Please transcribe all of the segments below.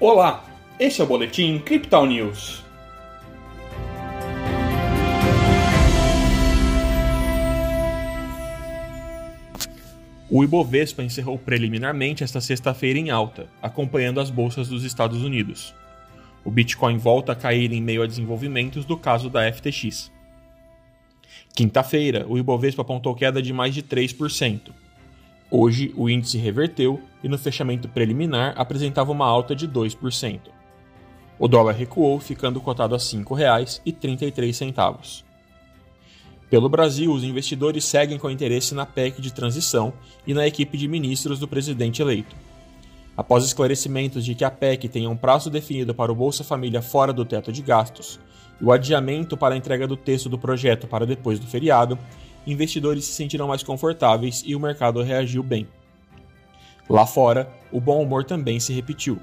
Olá, este é o Boletim Crypto News. O Ibovespa encerrou preliminarmente esta sexta-feira em alta, acompanhando as bolsas dos Estados Unidos. O Bitcoin volta a cair em meio a desenvolvimentos do caso da FTX. Quinta-feira, o Ibovespa apontou queda de mais de 3%. Hoje, o índice reverteu e no fechamento preliminar apresentava uma alta de 2%. O dólar recuou, ficando cotado a R$ 5,33. Pelo Brasil, os investidores seguem com interesse na PEC de transição e na equipe de ministros do presidente eleito. Após esclarecimentos de que a PEC tenha um prazo definido para o Bolsa Família fora do teto de gastos e o adiamento para a entrega do texto do projeto para depois do feriado, investidores se sentiram mais confortáveis e o mercado reagiu bem. Lá fora, o bom humor também se repetiu.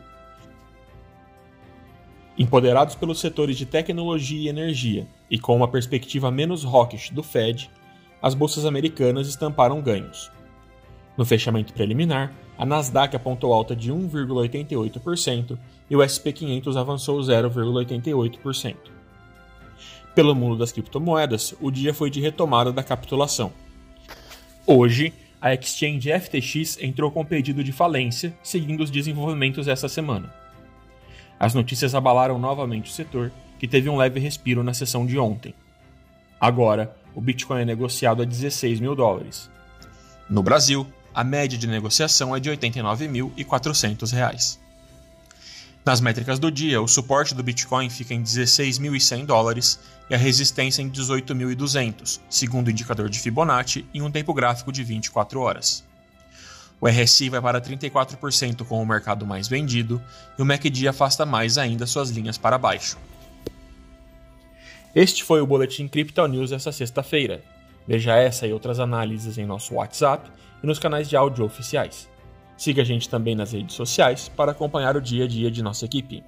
Empoderados pelos setores de tecnologia e energia e com uma perspectiva menos hawkish do Fed, as bolsas americanas estamparam ganhos. No fechamento preliminar, a Nasdaq apontou alta de 1,88% e o SP 500 avançou 0,88%. Pelo mundo das criptomoedas, o dia foi de retomada da capitulação. Hoje, a exchange FTX entrou com pedido de falência, seguindo os desenvolvimentos essa semana. As notícias abalaram novamente o setor, que teve um leve respiro na sessão de ontem. Agora, o Bitcoin é negociado a 16 mil dólares. No Brasil, a média de negociação é de R$ 89.400. Nas métricas do dia, o suporte do Bitcoin fica em 16.100 dólares e a resistência em 18.200, segundo o indicador de Fibonacci, em um tempo gráfico de 24 horas. O RSI vai para 34% com o mercado mais vendido e o MACD afasta mais ainda suas linhas para baixo. Este foi o Boletim Crypto News desta sexta-feira. Veja essa e outras análises em nosso WhatsApp e nos canais de áudio oficiais. Siga a gente também nas redes sociais para acompanhar o dia a dia de nossa equipe.